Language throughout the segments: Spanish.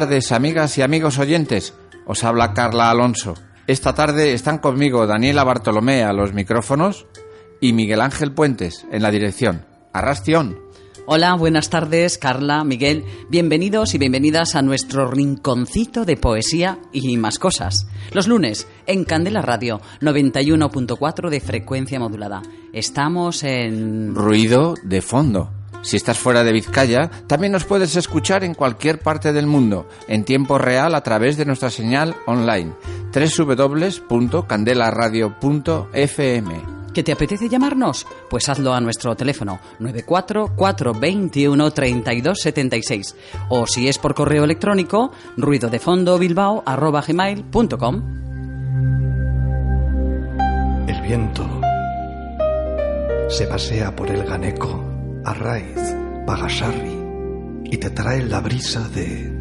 Tardes, amigas y amigos oyentes. Os habla Carla Alonso. Esta tarde están conmigo Daniela Bartolomé a los micrófonos y Miguel Ángel Puentes en la dirección. Arrastion. Hola, buenas tardes, Carla, Miguel. Bienvenidos y bienvenidas a nuestro rinconcito de poesía y más cosas. Los lunes, en Candela Radio, 91.4 de frecuencia modulada. Estamos en... Ruido de fondo. Si estás fuera de Vizcaya, también nos puedes escuchar en cualquier parte del mundo, en tiempo real a través de nuestra señal online, www.candelaradio.fm. ¿Que te apetece llamarnos? Pues hazlo a nuestro teléfono 944213276 o si es por correo electrónico ruidodefondobilbao@gmail.com. El viento se pasea por el Ganeco, Arraiz, Pagasarri y te trae la brisa de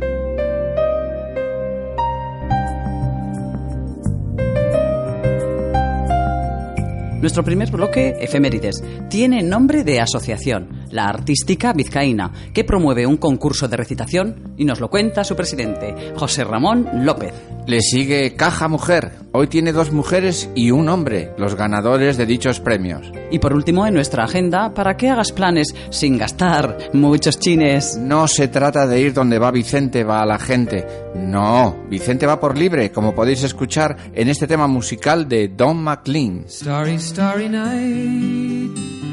Nuestro primer bloque, Efemérides, tiene nombre de asociación, la Artística Vizcaína, que promueve un concurso de recitación y nos lo cuenta su presidente, José Ramón López. Le sigue Caja Mujer. Hoy tiene dos mujeres y un hombre, los ganadores de dichos premios. Y por último, en nuestra agenda, para que hagas planes sin gastar muchos chines. No se trata de ir donde va Vicente, va a la gente. No, Vicente va por libre, como podéis escuchar en este tema musical de Don McLean. Starry, starry night.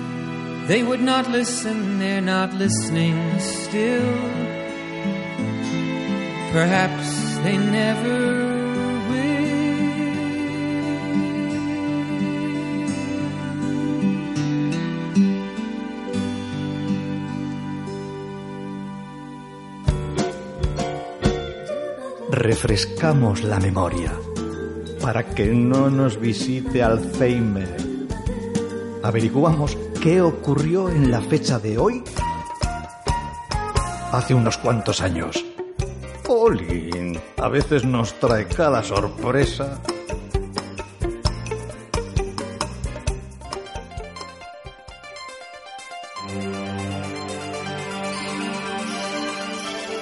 They would not listen, they're not listening still. Perhaps they never refrescamos la memoria para que no nos visite Alzheimer. Averiguamos qué ocurrió en la fecha de hoy hace unos cuantos años. Olin, a veces nos trae cada sorpresa.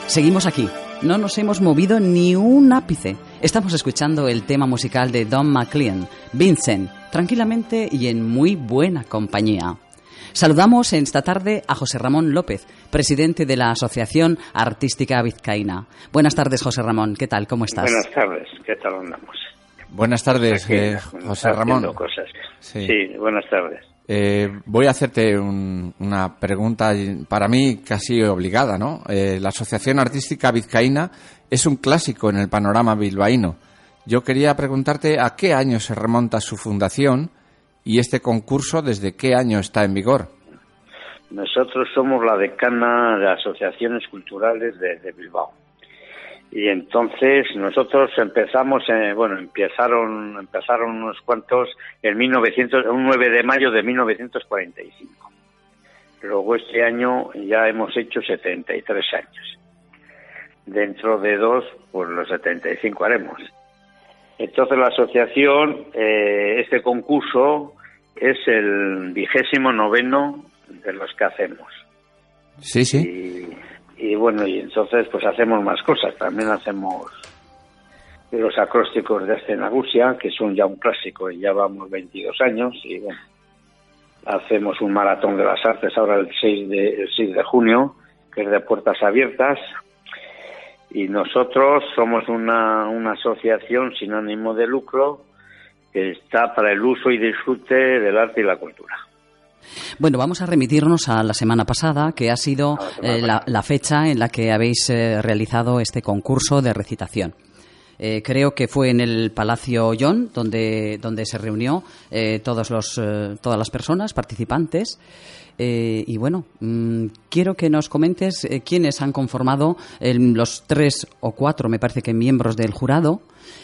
Seguimos aquí, no nos hemos movido ni un ápice. Estamos escuchando el tema musical de Don McLean, Vincent, tranquilamente y en muy buena compañía. Saludamos en esta tarde a José Ramón López, presidente de la Asociación Artística Vizcaína. Buenas tardes, José Ramón. ¿Qué tal? ¿Cómo estás? Buenas tardes. ¿Qué tal andamos? Buenas tardes, Aquí, eh, José Ramón. Cosas. Sí. Sí. buenas tardes. Eh, voy a hacerte un- una pregunta para mí casi obligada, ¿no? Eh, la Asociación Artística Vizcaína es un clásico en el panorama bilbaíno. Yo quería preguntarte a qué año se remonta su fundación y este concurso desde qué año está en vigor. Nosotros somos la decana de asociaciones culturales de, Bilbao. Y entonces nosotros empezamos, eh, bueno, empezaron, empezaron unos cuantos en 1900, un 9 de mayo de 1945. Luego este año ya hemos hecho 73 años. Dentro de dos, pues los 75 haremos. Entonces la asociación, eh, este concurso es el vigésimo noveno de los que hacemos. Sí, sí. Y, y bueno, y entonces pues hacemos más cosas. También hacemos los acrósticos de Escenagusia, que son ya un clásico y ya vamos 22 años. Y bueno, hacemos un maratón de las artes ahora el 6 de, el 6 de junio, que es de puertas abiertas. Y nosotros somos una, una asociación sin ánimo de lucro que está para el uso y disfrute del arte y la cultura. Bueno, vamos a remitirnos a la semana pasada, que ha sido la eh, la, fecha en la que habéis eh, realizado este concurso de recitación. Eh, creo que fue en el Palacio John, donde, donde se reunió eh, todos los, todas las personas participantes. Eh, y bueno, mm, quiero que nos comentes eh, quiénes han conformado el- los tres o cuatro, me parece que miembros del jurado,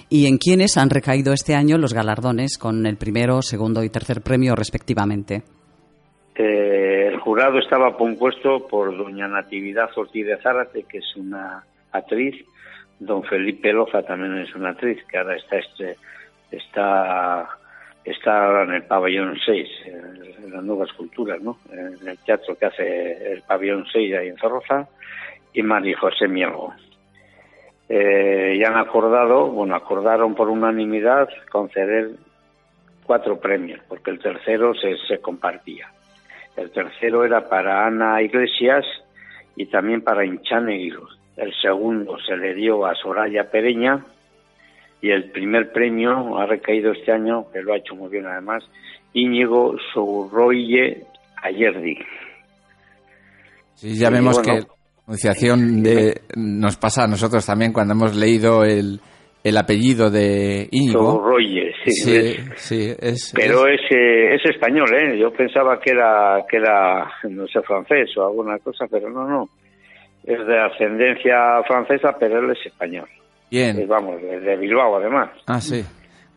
y en quiénes han recaído este año los galardones con el primero, segundo y tercer premio respectivamente. Eh, el jurado estaba compuesto por doña Natividad Ortiz de Zárate, que es una actriz, don Felipe Loza también es una actriz, que ahora está este, está está ahora en el pabellón 6, en las nuevas culturas, ¿no? En el teatro que hace el pabellón 6 ahí en Zorroza, y María José Mielgo. Eh, ya han acordado, bueno, acordaron por unanimidad conceder cuatro premios, porque el tercero se, se compartía. El tercero era para Ana Iglesias y también para Inchaneguilo. El segundo se le dio a Soraya Pereña y el primer premio ha recaído este año, que lo ha hecho muy bien además, Íñigo Sourroye Ayerdi. Sí, ya Y vemos bueno. que la pronunciación de, nos pasa a nosotros también cuando hemos leído el, el apellido de Íñigo. Torroye, sí. Sí, sí, es, Pero es- es, eh, es español, ¿eh? Yo pensaba que era, que era, no sé, francés o alguna cosa, pero no, no. Es de ascendencia francesa, pero él es español. Bien. Eh, vamos, de, Bilbao, además. Ah, sí.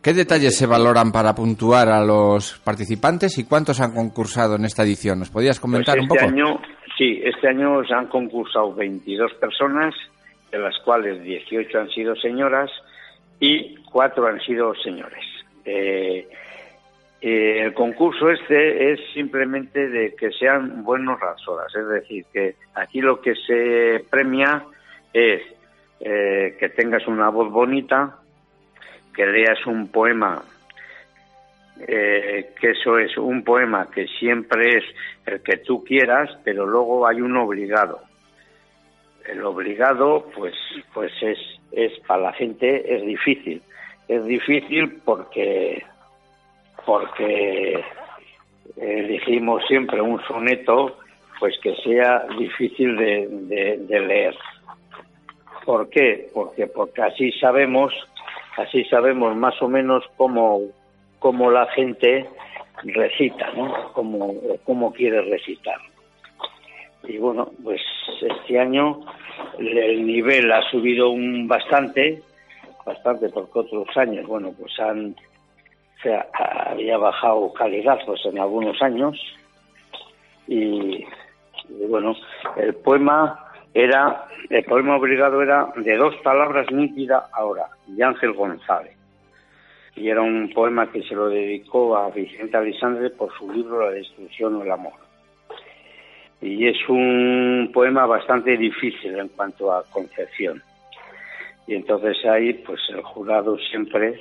¿Qué detalles se valoran para puntuar a los participantes y cuántos han concursado en esta edición? ¿Nos podías Pues comentar un este poco? año, sí, este año se han concursado 22 personas, de las cuales 18 han sido señoras y 4 han sido señores. Eh, eh, el concurso este es simplemente de que sean buenos rasoras, es decir, que aquí lo que se premia es eh, que tengas una voz bonita, que leas un poema eh, que eso es un poema que siempre es el que tú quieras, pero luego hay un obligado. El obligado, pues, pues es, es para la gente es difícil. Es difícil porque, porque elegimos siempre un soneto, pues que sea difícil de, leer. ¿Por qué? Porque, porque así sabemos, así sabemos más o menos cómo, cómo la gente recita, ¿no? Cómo, cómo quiere recitar. Y bueno, pues este año el nivel ha subido un bastante, bastante porque otros años, bueno, pues han, o sea, había bajado calidad en algunos años y bueno, el poema era, el poema obligado era de dos palabras nítida ahora, de Ángel González. Y era un poema que se lo dedicó a Vicente Alisandre por su libro La destrucción o el amor. Y es un poema bastante difícil en cuanto a concepción. Y entonces ahí, pues el jurado siempre,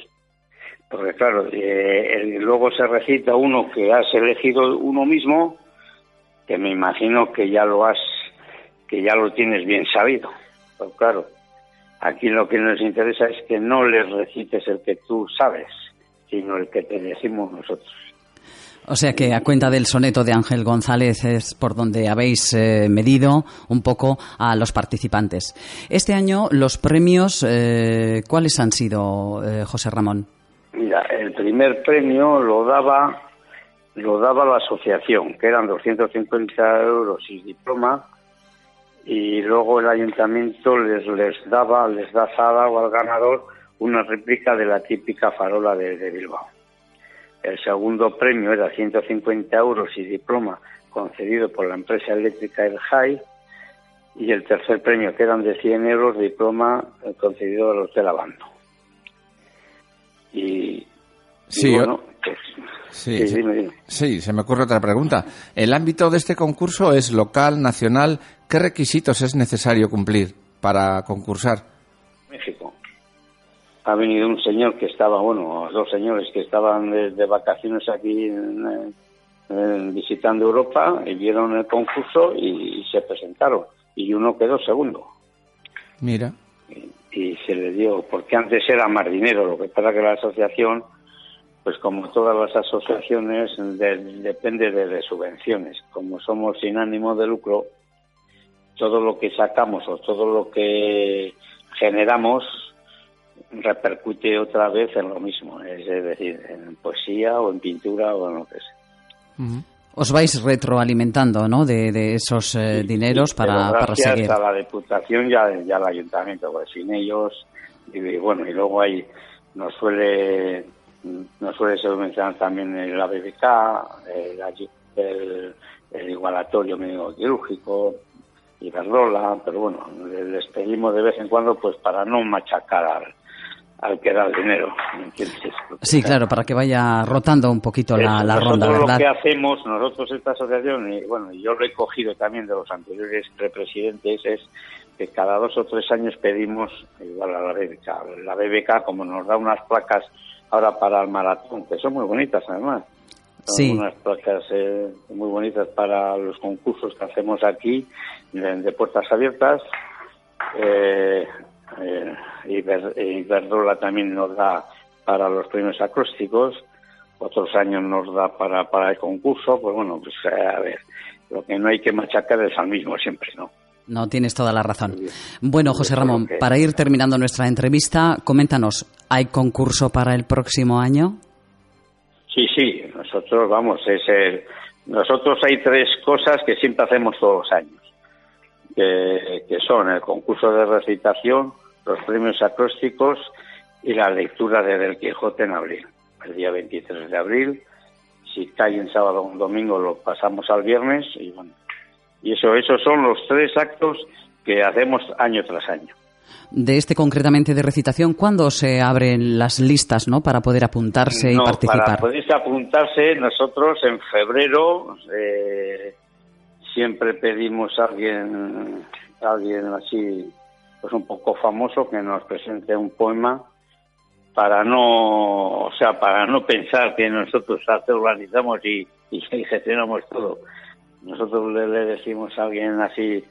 porque claro, eh, luego se recita uno que has elegido uno mismo, que me imagino que ya lo has, que ya lo tienes bien sabido. Pero claro, aquí lo que nos interesa es que no les recites el que tú sabes, sino el que te decimos nosotros. O sea que a cuenta del soneto de Ángel González es por donde habéis eh, medido un poco a los participantes. Este año los premios, eh, ¿cuáles han sido, eh, José Ramón? Mira, el primer premio lo daba lo daba la asociación, que eran 250 euros y diploma, y luego el ayuntamiento les les daba, les da dado al ganador una réplica de la típica farola de, de Bilbao. El segundo premio era 150 euros y diploma concedido por la empresa eléctrica El Jai, y el tercer premio, que eran de 100 euros, diploma concedido al Hotel Abando. Y, y Sí, bueno, pues, Sí, sí, sí. dime, dime. Sí, se me ocurre otra pregunta. El ámbito de este concurso es local, nacional. ¿Qué requisitos es necesario cumplir para concursar? México. Ha venido un señor que estaba, bueno, dos señores que estaban de, de vacaciones aquí en, en- visitando Europa y vieron el concurso y, se presentaron. Y uno quedó segundo. Mira. y se le dio, porque antes era más dinero, lo que pasa que la asociación, pues como todas las asociaciones, de- depende de, de subvenciones. Como somos sin ánimo de lucro, todo lo que sacamos o todo lo que generamos repercute otra vez en lo mismo, es decir, en poesía o en pintura o en lo que sea. Os vais retroalimentando, ¿no? De, de esos eh, dineros para, para gracias seguir. a la Diputación y, a- y al Ayuntamiento, pues sin ellos, y, y bueno, y luego hay, nos suele, nos suele subvencionar también el ABBK, el, ayu- el, el igualatorio médico quirúrgico, Iberdrola, pero bueno, les pedimos de vez en cuando pues para no machacar al, al que da el dinero. Sí, claro, para que vaya rotando un poquito la, Eso, la ronda, lo que hacemos, nosotros esta asociación, y bueno, yo lo he cogido también de los anteriores presidentes, es que cada dos o tres años pedimos, igual a la BBK, la BBK como nos da unas placas ahora para el maratón, que son muy bonitas además, son Sí. unas placas eh, muy bonitas para los concursos que hacemos aquí, de, de puertas abiertas, eh, eh, Iber- Iberdrola también nos da para los premios acrósticos, otros años nos da para, para el concurso, pues bueno, pues eh, a ver, lo que no hay que machacar es al mismo siempre, ¿no? No, tienes toda la razón. Bueno, José Ramón, para ir terminando nuestra entrevista, coméntanos, ¿hay concurso para el próximo año? Sí, sí, nosotros vamos, es el, nosotros hay tres cosas que siempre hacemos todos los años, que, que son el concurso de recitación, los premios acrósticos y la lectura de Del Quijote en abril, el día 23 de abril. Si cae en sábado o un domingo lo pasamos al viernes y bueno, y eso, esos son los tres actos que hacemos año tras año. De este concretamente de recitación, ¿cuándo se abren las listas ¿no? para poder apuntarse y participar? Para poder apuntarse, nosotros en febrero eh, siempre pedimos a alguien, a alguien así, pues un poco famoso, que nos presente un poema para no, o sea, para no pensar que nosotros organizamos y, y gestionamos todo, nosotros le, decimos a alguien así,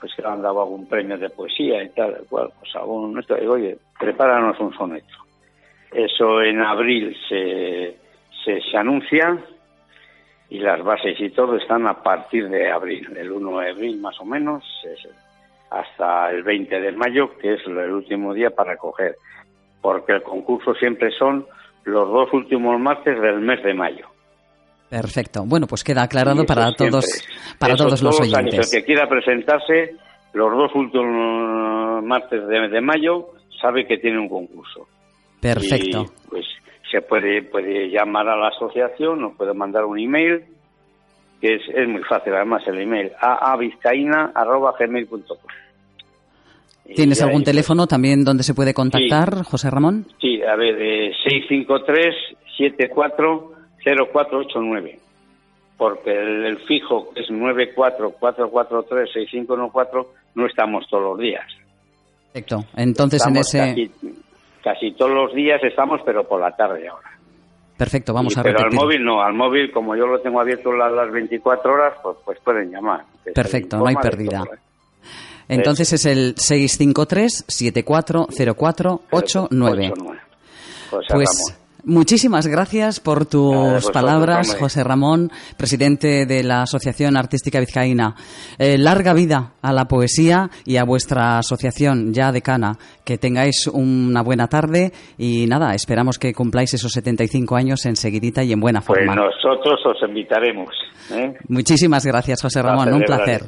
pues que le han dado algún premio de poesía y tal, cual, pues algún nuestro, digo, oye, prepáranos un soneto. Eso en abril se, se, anuncia y las bases y todo están a partir de abril, del 1 de abril más o menos, hasta el 20 de mayo, que es el último día para coger, porque el concurso siempre son los dos últimos martes del mes de mayo. Perfecto. Bueno, pues queda aclarado para todos, para todos los oyentes. el que quiera presentarse los dos últimos martes de, mayo sabe que tiene un concurso. Perfecto. pues se puede puede llamar a la asociación o puede mandar un email que es, es muy fácil además el email aavizcaína@gmail.com. ¿Tienes algún teléfono también donde se puede contactar, José Ramón? Sí, a ver, de 653 74 0489 porque el, fijo que es 944436514 no estamos todos los días. Perfecto. Entonces en ese casi, todos los días estamos pero por la tarde ahora. Perfecto, vamos a repetir. Pero al móvil no, al móvil como yo lo tengo abierto las, las 24 horas, pues, pues pueden llamar. Perfecto, no hay pérdida. ¿eh? Entonces es el 653 740489. Pues Muchísimas gracias por tus palabras, José Ramón, presidente de la Asociación Artística Vizcaína. Eh, larga vida a la poesía y a vuestra asociación ya decana. Que tengáis una buena tarde y nada, esperamos que cumpláis esos 75 años enseguidita y en buena pues forma. Pues nosotros os invitaremos. ¿eh? Muchísimas gracias, José Ramón. Un placer.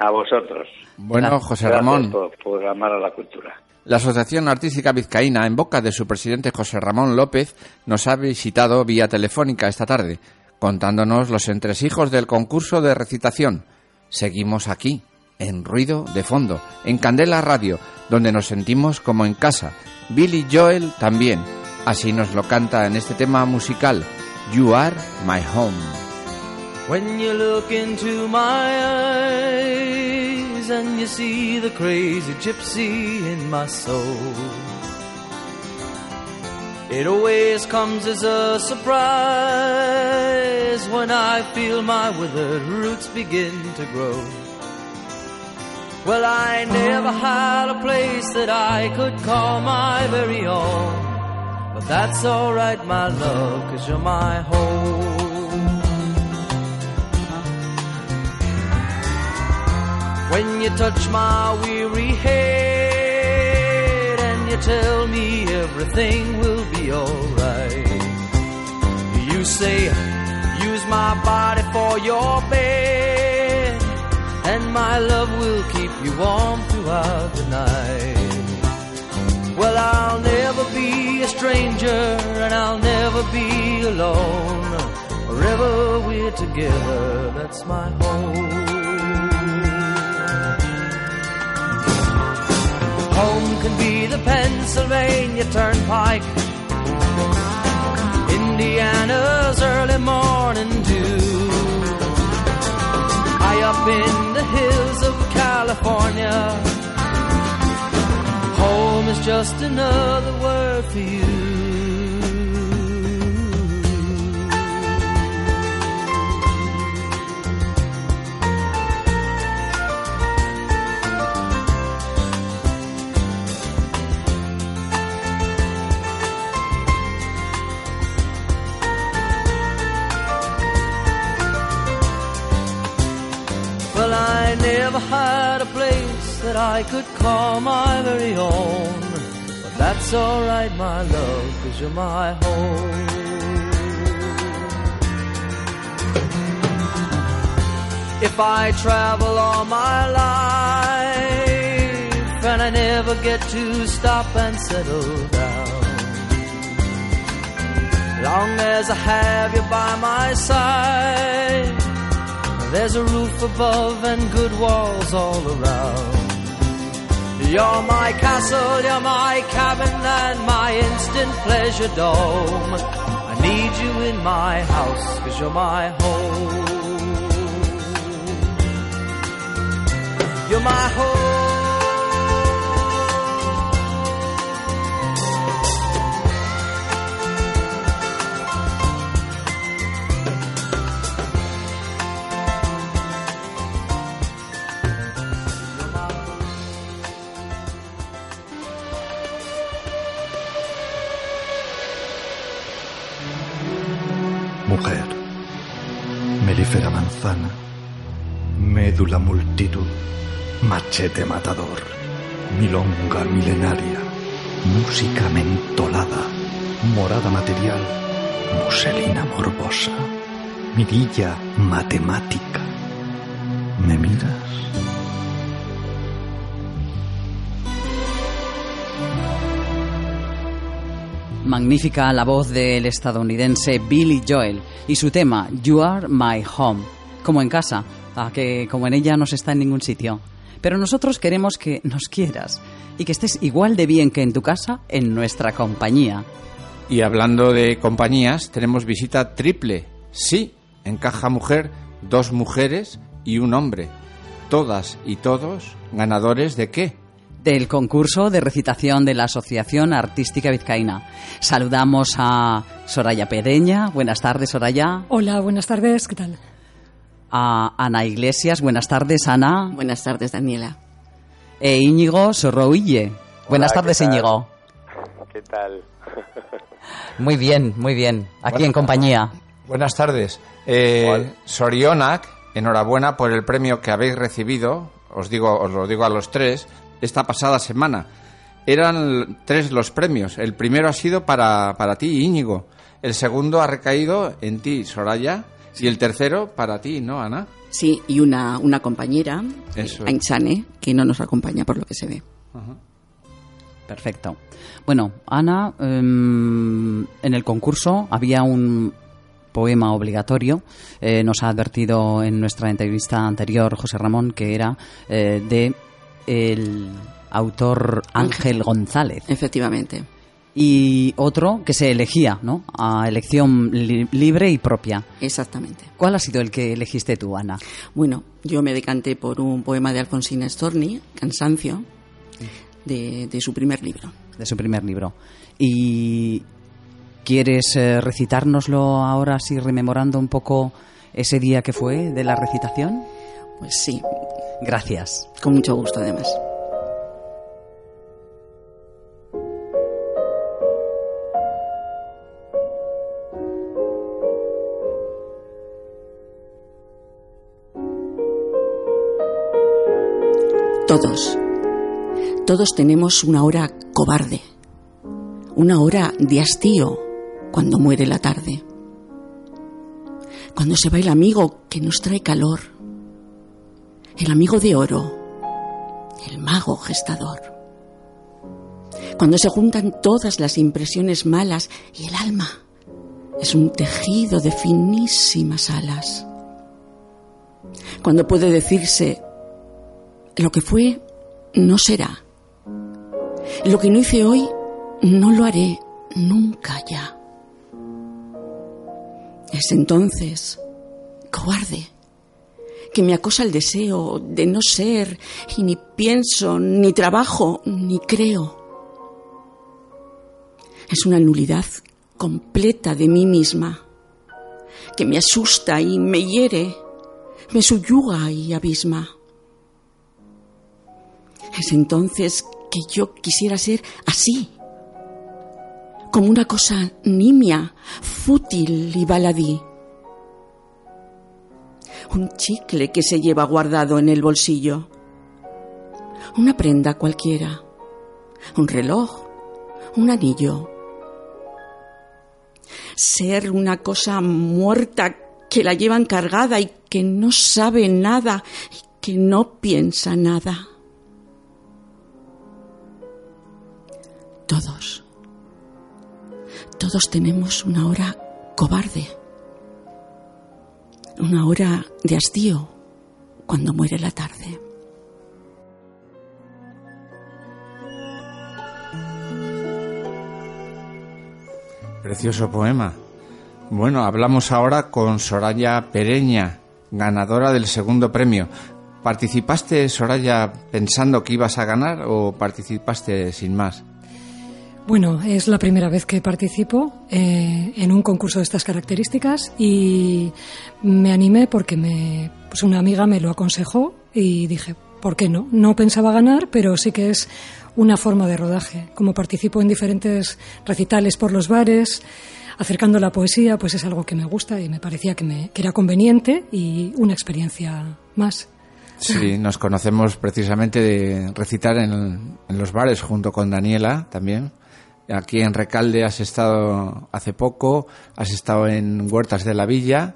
A vosotros. Bueno, José Ramón. por amar a la cultura. La Asociación Artística Vizcaína, en boca de su presidente José Ramón López, nos ha visitado vía telefónica esta tarde, contándonos los entresijos del concurso de recitación. Seguimos aquí, en Ruido de Fondo, en Candela Radio, donde nos sentimos como en casa. Billy Joel también. Así nos lo canta en este tema musical, You Are My Home. When you look into my eyes and you see the crazy gypsy in my soul. It always comes as a surprise when I feel my withered roots begin to grow. Well, I never had a place that I could call my very own. But that's alright, my love, cause you're my home. When you touch my weary head and you tell me everything will be alright. You say, use my body for your bed, and my love will keep you warm throughout the night. Well, I'll never be a stranger, and I'll never be alone. Wherever we're together, that's my home. Home can be the Pennsylvania Turnpike, Indiana's early morning dew. High up in the hills of California, home is just another word for you. Had a place that I could call my very own. But that's alright, my love, cause you're my home. If I travel all my life and I never get to stop and settle down, long as I have you by my side, there's a roof above and good walls all around. You're my castle, you're my cabin and my instant pleasure dome. I need you in my house, cause you're my home. You're my home. Manzana, médula multitud, machete matador, milonga milenaria, música mentolada, morada material, muselina morbosa, mirilla matemática. ¿Me miras? Magnífica la voz del estadounidense Billy Joel y su tema You Are My Home, como en casa, a que como en ella no se está en ningún sitio. Pero nosotros queremos que nos quieras y que estés igual de bien que en tu casa en nuestra compañía. Y hablando de compañías, tenemos visita triple. Sí, en Caja Mujer, dos mujeres y un hombre. Todas y todos ganadores de qué? Del concurso de recitación de la Asociación Artística Vizcaína. Saludamos a Soraya Pedeña. Buenas tardes, Soraya. Hola, buenas tardes, ¿qué tal? A Ana Iglesias. Buenas tardes, Ana. Buenas tardes, Daniela. E Íñigo Sorrouille. Buenas tardes. Íñigo. ¿Qué tal? Muy bien, muy bien. Aquí en compañía. Buenas tardes. Eh, Igual. Sorionak, enhorabuena por el premio que habéis recibido. Os digo, os lo digo a los tres. Esta pasada semana eran tres los premios. El primero ha sido para, para ti, Íñigo. El segundo ha recaído en ti, Soraya. Y el tercero para ti, ¿no, Ana? Sí, y una, una compañera, Eso. Ainchane, que no nos acompaña por lo que se ve. Perfecto. Bueno, Ana, em, en el concurso había un poema obligatorio. Eh, nos ha advertido en nuestra entrevista anterior José Ramón que era eh, de el autor Ángel González Efectivamente. Y otro que se elegía, ¿no? A elección li- libre y propia. Exactamente. ¿Cuál ha sido el que elegiste tú, Ana? Bueno, yo me decanté por un poema de Alfonsina Storni, Cansancio, de, de su primer libro. de su primer libro. ¿Y quieres eh, recitárnoslo ahora, así rememorando un poco ese día que fue de la recitación? Pues sí, Gracias. con mucho gusto además. Todos, todos tenemos una hora cobarde, una hora de hastío cuando muere la tarde, cuando se va el amigo que nos trae calor, el amigo de oro, el mago gestador, cuando se juntan todas las impresiones malas y el alma es un tejido de finísimas alas, cuando puede decirse lo que fue no será. Lo que no hice hoy no lo haré nunca ya. Es entonces, cobarde, que me acosa el deseo de no ser y ni pienso, ni trabajo, ni creo. Es una nulidad completa de mí misma, que me asusta y me hiere, me subyuga y abisma. Es entonces que yo quisiera ser así, como una cosa nimia, fútil y baladí. un chicle que se lleva guardado en el bolsillo, una prenda cualquiera, un reloj, un anillo. Ser una cosa muerta que la llevan cargada y que no sabe nada y que no piensa nada. Todos, todos tenemos una hora cobarde, una hora de hastío cuando muere la tarde. Precioso poema. Bueno, hablamos ahora con Soraya Pereña, ganadora del segundo premio. ¿Participaste, Soraya, pensando que ibas a ganar o participaste sin más? Bueno, es la primera vez que participo eh, en un concurso de estas características y me animé porque me, pues una amiga me lo aconsejó y dije, ¿por qué no? No pensaba ganar, pero sí que es una forma de rodaje. Como participo en diferentes recitales por los bares, acercando la poesía, pues es algo que me gusta y me parecía que, me, que era conveniente y una experiencia más. Sí, nos conocemos precisamente de recitar en, en los bares junto con Daniela también. Aquí en Recalde has estado hace poco, has estado en Huertas de la Villa.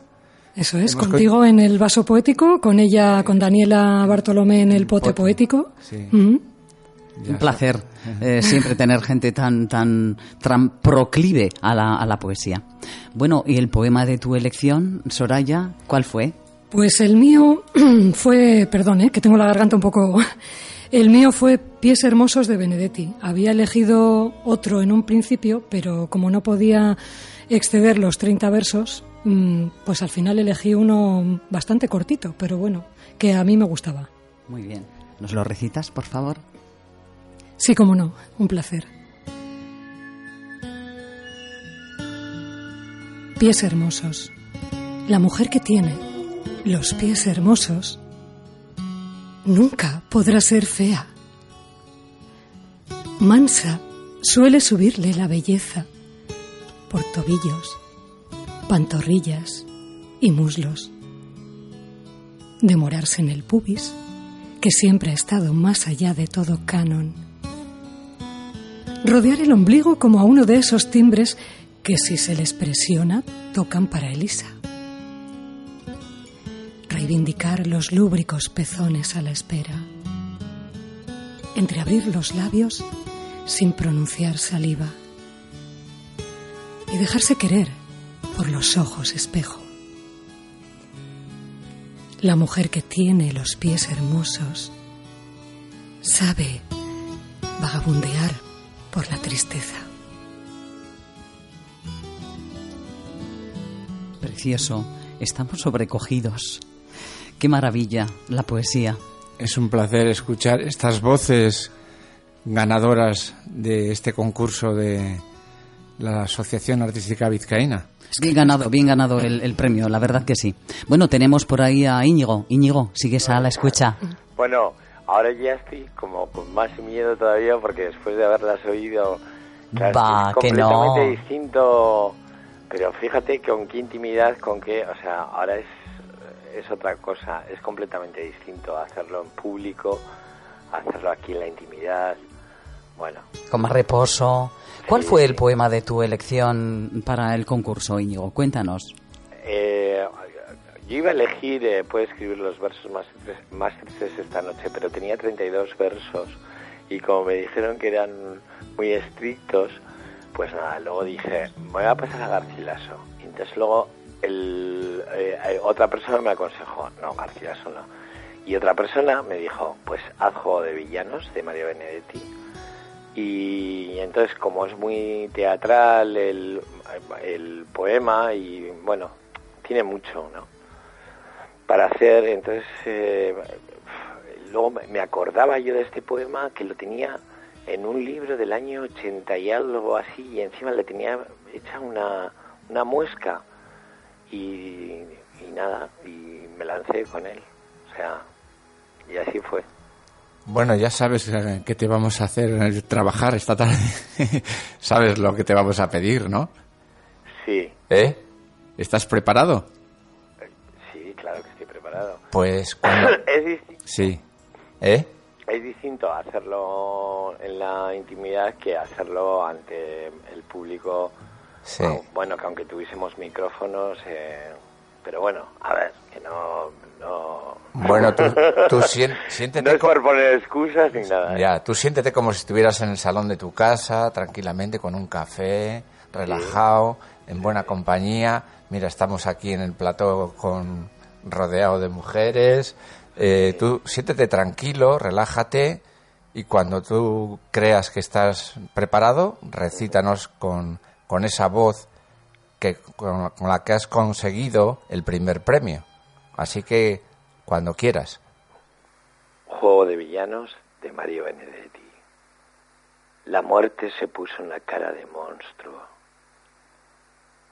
Eso es, Hemos contigo en el vaso poético, con ella, con Daniela Bartolomé en el pote Pote. poético. Sí. Un placer eh, siempre tener gente tan, tan, tan proclive a la, a la poesía. Bueno, ¿y el poema de tu elección, Soraya, cuál fue? Pues el mío fue, perdón, eh, que tengo la garganta un poco. El mío fue Pies Hermosos de Benedetti. Había elegido otro en un principio, pero como no podía exceder los 30 versos, mm, pues al final elegí uno bastante cortito, pero bueno, que a mí me gustaba. Muy bien. ¿Nos lo recitas, por favor? Sí, como no, un placer. Pies hermosos. La mujer que tiene los pies hermosos nunca podrá ser fea. Mansa suele subirle la belleza por tobillos, pantorrillas y muslos. Demorarse en el pubis, que siempre ha estado más allá de todo canon. Rodear el ombligo como a uno de esos timbres que si se les presiona tocan para Elisa. Reivindicar los lúbricos pezones a la espera. Entreabrir los labios sin pronunciar saliva. Y dejarse querer por los ojos espejo. La mujer que tiene los pies hermosos sabe vagabundear por la tristeza. Precioso. Estamos sobrecogidos. Qué maravilla la poesía. Es un placer escuchar estas voces ganadoras de este concurso de la Asociación Artística Vizcaína. Bien ganado, bien ganado el, el premio, la verdad que sí. Bueno, tenemos por ahí a Íñigo. Íñigo, sigues a la escucha. Bueno, ahora ya estoy como con más miedo todavía porque después de haberlas oído, claro, Va, es que no. completamente distinto. Pero fíjate con qué intimidad, con qué, o sea, ahora es es otra cosa, es completamente distinto hacerlo en público, hacerlo aquí en la intimidad. Bueno, Con más reposo. ¿Cuál Sí, fue sí. el poema de tu elección para el concurso, Íñigo? Cuéntanos. Eh, yo iba a elegir, eh, puedo escribir los versos más, más tristes esta noche, pero tenía 32 versos y como me dijeron que eran muy estrictos, pues nada, luego dije, me voy a pasar a Garcilaso. Y entonces luego el, eh, eh, otra persona me aconsejó, no, Garcilaso no. Y otra persona me dijo, pues haz Juego de Villanos de Mario Benedetti. Y entonces como es muy teatral el, el poema y bueno, tiene mucho, ¿no? Para hacer, entonces, eh, luego me acordaba yo de este poema que lo tenía en un libro del año 80 y algo así, y encima le tenía hecha una, una muesca, y, y nada, y me lancé con él, o sea, y así fue. Bueno, ya sabes eh, que te vamos a hacer eh, trabajar esta tarde. sabes lo que te vamos a pedir, ¿no? Sí, ¿Eh? ¿Estás preparado? sí, claro que estoy preparado. Pues cuando... es distinto. Sí. ¿Eh? Es distinto hacerlo en la intimidad que hacerlo ante el público. Sí. Au- Bueno, que aunque tuviésemos micrófonos, eh, pero bueno, a ver, que no. no... Bueno, tú, tú sien- siéntete... No es por poner excusas ni nada. ¿eh? Ya, tú siéntete como si estuvieras en el salón de tu casa, tranquilamente, con un café, relajado, en buena compañía. Mira, estamos aquí en el plató con rodeado de mujeres. Eh, Tú siéntete tranquilo, relájate y cuando tú creas que estás preparado, recítanos con, con esa voz que, con, con la que has conseguido el primer premio. Así que cuando quieras. Juego de villanos de Mario Benedetti. La muerte se puso en la cara de monstruo.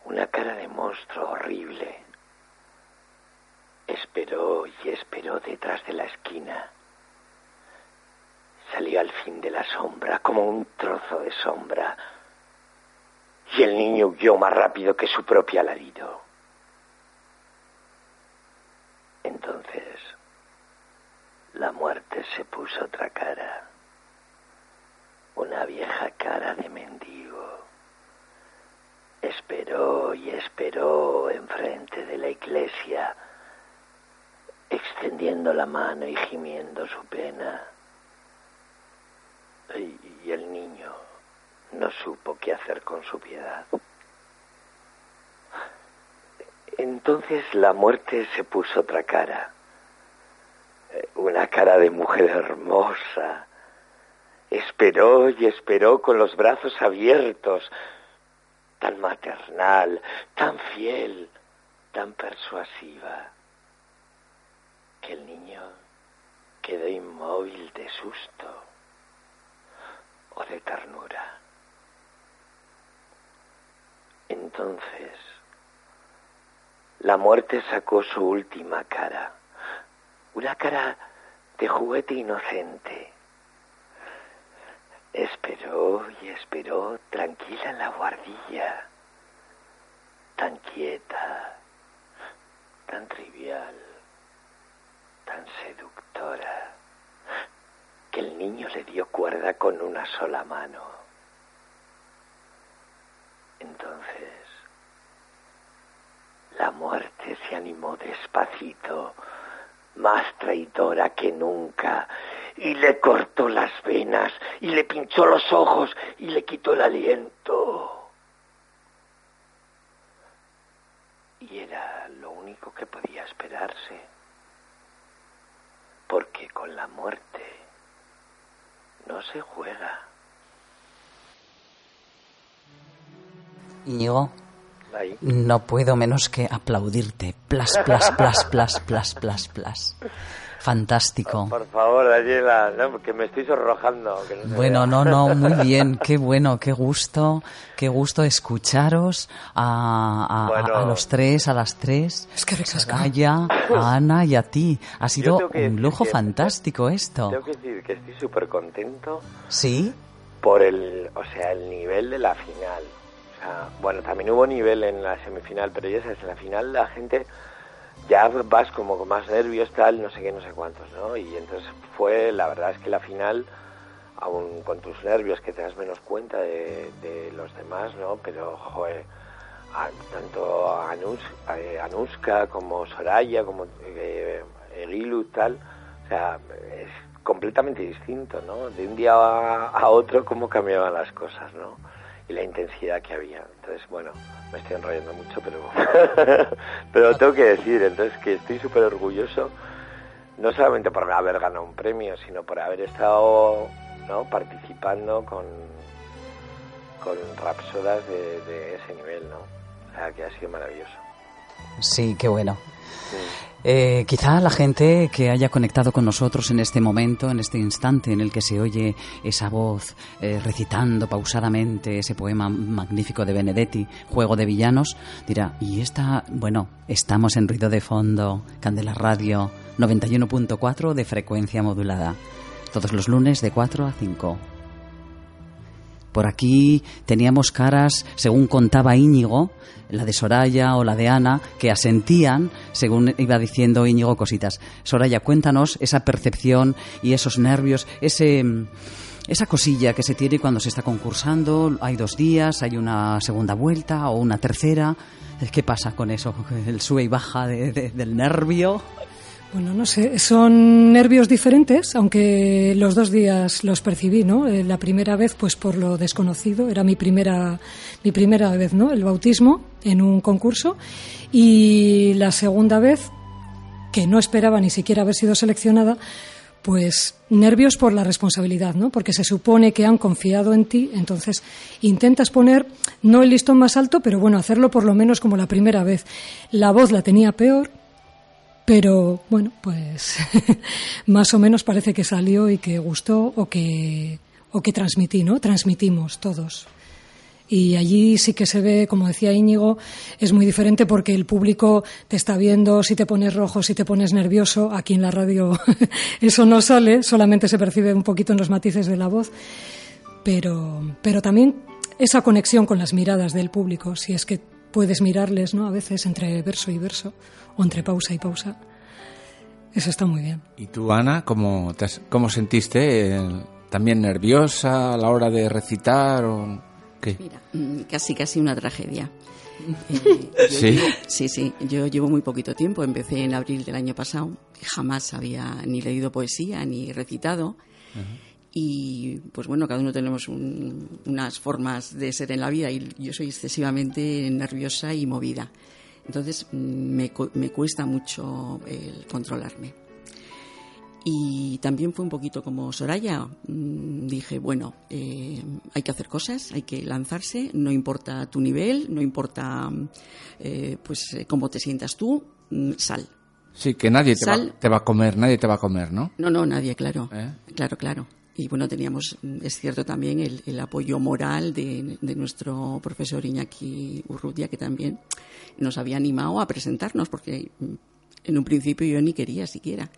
Una cara de monstruo horrible. Esperó y esperó detrás de la esquina. Salió al fin de la sombra como un trozo de sombra. Y el niño huyó más rápido que su propio alarido. Entonces, la muerte se puso otra cara. Una vieja cara de mendigo. Esperó y esperó enfrente de la iglesia, extendiendo la mano y gimiendo su pena. Y, y el niño no supo qué hacer con su piedad. Entonces la muerte se puso otra cara. Eh, Una cara de mujer hermosa. Esperó y esperó con los brazos abiertos. Tan maternal, tan fiel, tan persuasiva. Que el niño quedó inmóvil de susto o de ternura. Entonces, la muerte sacó su última cara, una cara de juguete inocente. Esperó y esperó tranquila en la guardilla, tan quieta, tan trivial, tan seductora, que el niño le dio cuerda con una sola mano. Entonces, la muerte se animó despacito, más traidora que nunca, y le cortó las venas, y le pinchó los ojos, y le quitó el aliento. Y era lo único que podía esperarse, porque con la muerte no se juega. Íñigo, Ahí. no puedo menos que aplaudirte. Plas, plas, plas, plas, plas, plas, plas. Fantástico. Por favor, Daniela, no, que me estoy sonrojando. que no Bueno, vea. no, no, muy bien, qué bueno, qué gusto, qué gusto escucharos a, a- a- Bueno. a los tres, a las tres, Es que a. Soraya, a Ana y a ti. Ha sido un lujo que- fantástico esto. Tengo que decir que estoy súper contento ¿Sí? por el, o sea, el nivel de la final. Sea, bueno, también hubo nivel en la semifinal, pero ya sabes, en la final la gente ya vas como con más nervios, tal, no sé qué, no sé cuántos, ¿no? Y entonces fue, la verdad es que la final, aún con tus nervios que te das menos cuenta de, los demás, ¿no? Pero, joder, a- tanto Anus, eh, Anuska como Soraya, como eh, Egilu, tal, o sea, es completamente distinto, ¿no? De un día a, a otro cómo cambiaban las cosas, ¿no? Y la intensidad que había. Entonces, bueno, me estoy enrollando mucho, pero pero tengo que decir, entonces que estoy súper orgulloso, no solamente por haber ganado un premio, sino por haber estado, ¿no? Participando con con rapsodas de, de ese nivel, ¿no? O sea, que ha sido maravilloso. Sí, qué bueno. Eh, quizá la gente que haya conectado con nosotros en este momento, en este instante en el que se oye esa voz eh, recitando pausadamente ese poema magnífico de Benedetti, Juego de Villanos, dirá, y esta, bueno, estamos en ruido de fondo, Candela Radio 91.4 de frecuencia modulada, todos los lunes de 4 a 5. Por aquí teníamos caras, según contaba Íñigo, la de Soraya o la de Ana, que asentían según iba diciendo Íñigo cositas. Soraya, cuéntanos esa percepción y esos nervios, ese esa cosilla que se tiene cuando se está concursando, hay dos días, hay una segunda vuelta o una tercera. ¿Qué pasa con eso? El sube y baja del nervio. Bueno, no sé, son nervios diferentes, aunque los dos días los percibí, ¿no? Eh, la primera vez, pues por lo desconocido, era mi primera, mi primera vez, ¿no? El bautismo en un concurso. Y la segunda vez, que no esperaba ni siquiera haber sido seleccionada, pues nervios por la responsabilidad, ¿no? Porque se supone que han confiado en ti, entonces intentas poner no el listón más alto, pero bueno, hacerlo por lo menos como la primera vez. La voz la tenía peor, pero bueno, pues más o menos parece que salió y que gustó o que, o que transmití, ¿no? Transmitimos todos. Y allí sí que se ve, como decía Íñigo, es muy diferente porque el público te está viendo si te pones rojo, si te pones nervioso. Aquí en la radio eso no sale, solamente se percibe un poquito en los matices de la voz. Pero, pero también esa conexión con las miradas del público, si es que puedes mirarles, ¿no? A veces entre verso y verso o entre pausa y pausa. Eso está muy bien. ¿Y tú, Ana, cómo, cómo sentiste? ¿También nerviosa a la hora de recitar? O qué? Mira, mm, casi, casi una tragedia. ¿Sí? sí, sí. Yo llevo muy poquito tiempo. Empecé en abril del año pasado. Jamás había ni leído poesía ni recitado. Y pues bueno, cada uno tenemos unas formas de ser en la vida y yo soy excesivamente nerviosa y movida. Entonces me, me cuesta mucho el controlarme. Y también fue un poquito como Soraya. Mm, dije, bueno, eh, hay que hacer cosas, hay que lanzarse, no importa tu nivel, no importa eh, pues eh, cómo te sientas tú, mm, sal. Sí, que nadie te va, te va, a comer, nadie te va a comer, ¿no? No, no, nadie, claro. Claro, claro. Y bueno, teníamos, mm, es cierto también, el, apoyo moral de, nuestro profesor Iñaki Urrutia, que también nos había animado a presentarnos, porque mm, en un principio yo ni quería siquiera,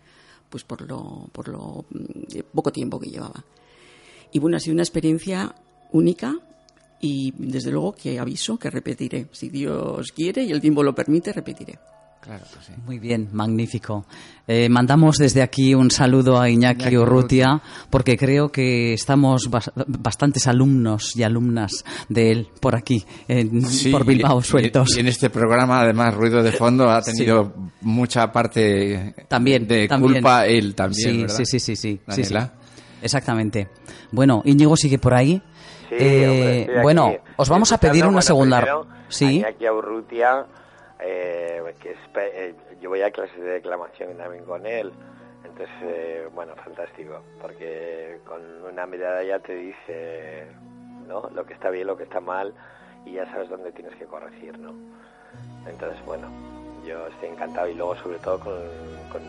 pues por lo, por lo mm, poco tiempo que llevaba. Y bueno, ha sido una experiencia única y desde luego que aviso que repetiré. Si Dios quiere y el tiempo lo permite, repetiré. Muy bien, magnífico. Eh, mandamos desde aquí un saludo a Iñaki, Urrutia, porque creo que estamos bastantes alumnos y alumnas de él por aquí, por Bilbao, sueltos. Y, en este programa, además, Ruido de Fondo ha tenido mucha parte también, de culpa él también, sí, Sí, sí, sí, sí, Exactamente. Bueno, Íñigo sigue por ahí. Eh, bueno, os vamos a pedir una segunda... sí. Iñaki Urrutia eh, que eh, yo voy a clases de declamación también con él. Entonces, eh, bueno, fantástico, porque con una mirada ya te dice ¿no? lo que está bien, lo que está mal, y ya sabes dónde tienes que corregir, ¿no? Entonces, bueno, yo estoy encantado y luego sobre todo con, con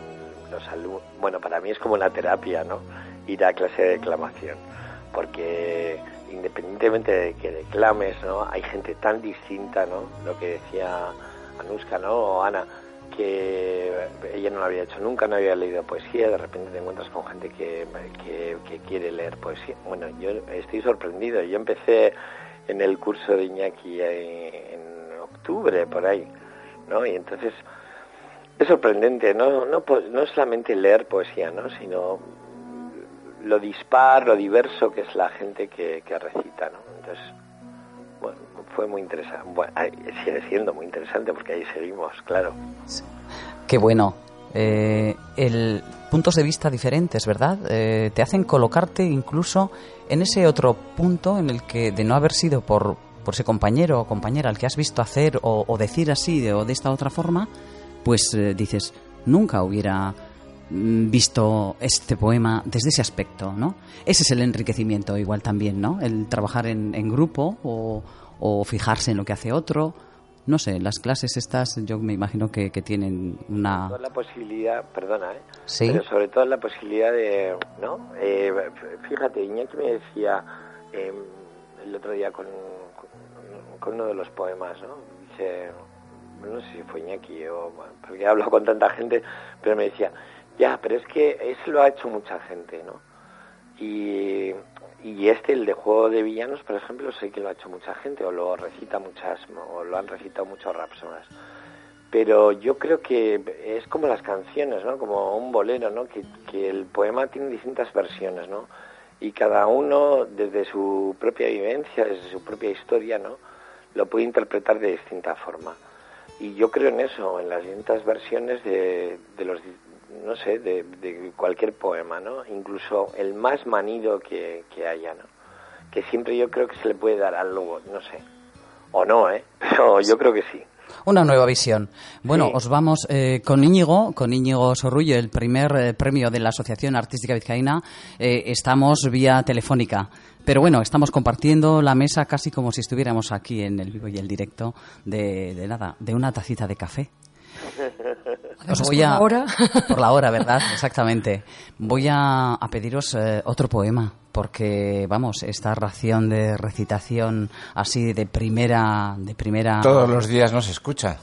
los alumnos, bueno, para mí es como la terapia, ¿no? Ir a clase de declamación, porque independientemente de que declames, ¿no? Hay gente tan distinta, ¿no? Lo que decía Anuska, ¿no? O Ana, que ella no lo había hecho nunca, no había leído poesía, de repente te encuentras con gente que, que, quiere leer poesía. Bueno, yo estoy sorprendido. Yo empecé en el curso de Iñaki en, octubre, por ahí, ¿no? Y entonces es sorprendente, no, no, no solamente leer poesía, ¿no? Sino lo dispar, lo diverso que es la gente que, que recita, ¿no? Entonces, bueno, fue muy interesante. Bueno, sigue siendo muy interesante porque ahí seguimos, claro. Qué bueno. Eh, el puntos de vista diferentes, ¿verdad? Eh, te hacen colocarte incluso en ese otro punto en el que de no haber sido por, por ese compañero o compañera al que has visto hacer o, decir así o de esta otra forma, pues eh, dices, nunca hubiera mm, visto este poema desde ese aspecto, ¿no? Ese es el enriquecimiento igual también, ¿no? El trabajar en, en grupo o, o fijarse en lo que hace otro. No sé, las clases estas yo me imagino que, que tienen una... La posibilidad, perdona, ¿eh? ¿Sí? Pero sobre todo la posibilidad de, ¿no? Eh, fíjate, Iñaki me decía em, el otro día con, con, uno de los poemas, ¿no? Dice, no sé si fue Iñaki o... porque he hablado con tanta gente, pero me decía, ya, pero es que eso lo ha hecho mucha gente, ¿no? Y, y este, el de Juego de Villanos, por ejemplo, sé que lo ha hecho mucha gente, o lo recita muchas, o lo han recitado muchos rapsonas. Pero yo creo que es como las canciones, ¿no? Como un bolero, ¿no? Que, que el poema tiene distintas versiones, ¿no? Y cada uno, desde su propia vivencia, desde su propia historia, ¿no? Lo puede interpretar de distinta forma. Y yo creo en eso, en las distintas versiones de, de los no sé, de, de, cualquier poema, ¿no? Incluso el más manido que, que, haya, ¿no? Que siempre yo creo que se le puede dar algo, no sé. O no, ¿eh? Pero yo creo que sí. Una nueva visión. Bueno, sí. os vamos eh, con Íñigo, con Íñigo Sorrullo, el primer eh, premio de la Asociación Artística Vizcaína. Eh, estamos vía telefónica. Pero bueno, estamos compartiendo la mesa casi como si estuviéramos aquí en el vivo y el directo de, de nada, de una tacita de café. Os voy a, por la hora. por la hora, ¿verdad? Exactamente. Voy a, a pediros eh, otro poema, porque, vamos, esta ración de recitación así de primera... De primera Todos los días no se escucha.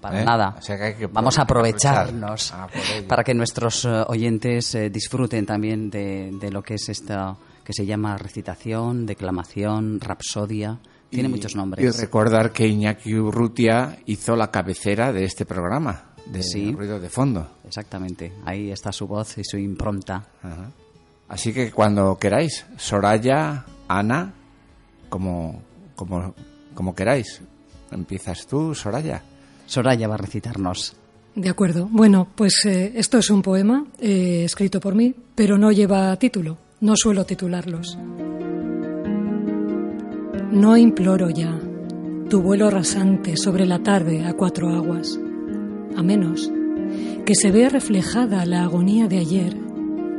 Para ¿Eh? nada. O sea que hay que Vamos a aprovecharnos aprovechar. para que nuestros uh, oyentes uh, disfruten también de, de, lo que es esta que se llama recitación, declamación, rapsodia. Tiene y, muchos nombres. Y recordar que Iñaki Urrutia hizo la cabecera de este programa, de sí, ruido de fondo. Exactamente. Ahí está su voz y su impronta. Ajá. Así que cuando queráis, Soraya, Ana, como, como, como queráis. Empiezas tú, Soraya. Soraya va a recitarnos. De acuerdo. Bueno, pues eh, esto es un poema eh, escrito por mí, pero no lleva título. No suelo titularlos. No imploro ya tu vuelo rasante sobre la tarde a cuatro aguas, a menos que se vea reflejada la agonía de ayer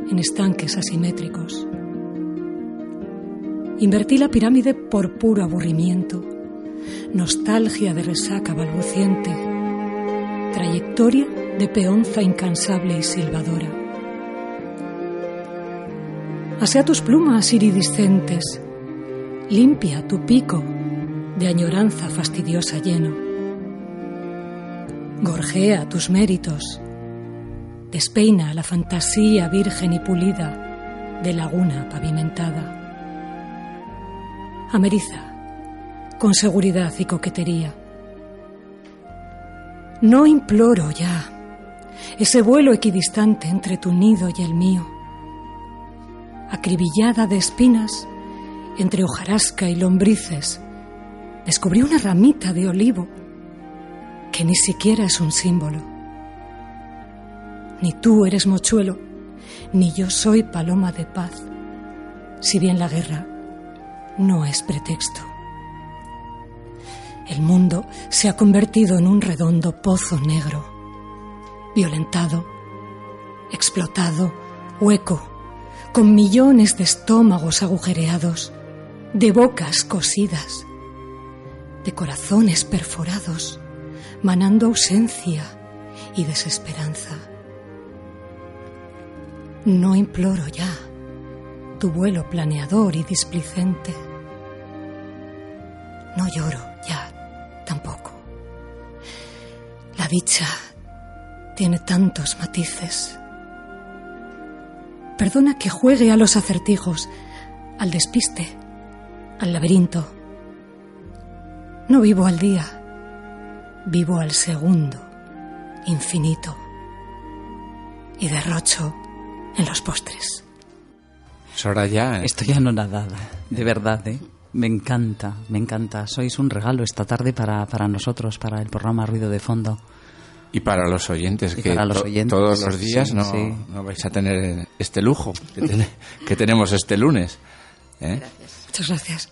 en estanques asimétricos. Invertí la pirámide por puro aburrimiento, nostalgia de resaca balbuciente, trayectoria de peonza incansable y silbadora. Asea tus plumas iridiscentes, limpia tu pico de añoranza fastidiosa lleno. Gorjea tus méritos, despeina la fantasía virgen y pulida de laguna pavimentada. Ameriza, con seguridad y coquetería. No imploro ya ese vuelo equidistante entre tu nido y el mío acribillada de espinas, entre hojarasca y lombrices, descubrí una ramita de olivo que ni siquiera es un símbolo. Ni tú eres mochuelo, ni yo soy paloma de paz, si bien la guerra no es pretexto. El mundo se ha convertido en un redondo pozo negro, violentado, explotado, hueco, con millones de estómagos agujereados, de bocas cosidas, de corazones perforados, manando ausencia y desesperanza. No imploro ya tu vuelo planeador y displicente. No lloro ya tampoco. La dicha tiene tantos matices. Perdona que juegue a los acertijos, al despiste, al laberinto. No vivo al día, vivo al segundo, infinito, y derrocho en los postres. Soraya. Estoy anonadada, de verdad, ¿eh? Me encanta, me encanta. Sois un regalo esta tarde para, para nosotros, para el programa Ruido de Fondo. Y para los oyentes, Y que para los to- oyentes, todos los días sí, no, sí. no vais a tener este lujo que, ten- que tenemos este lunes. ¿eh? Muchas gracias.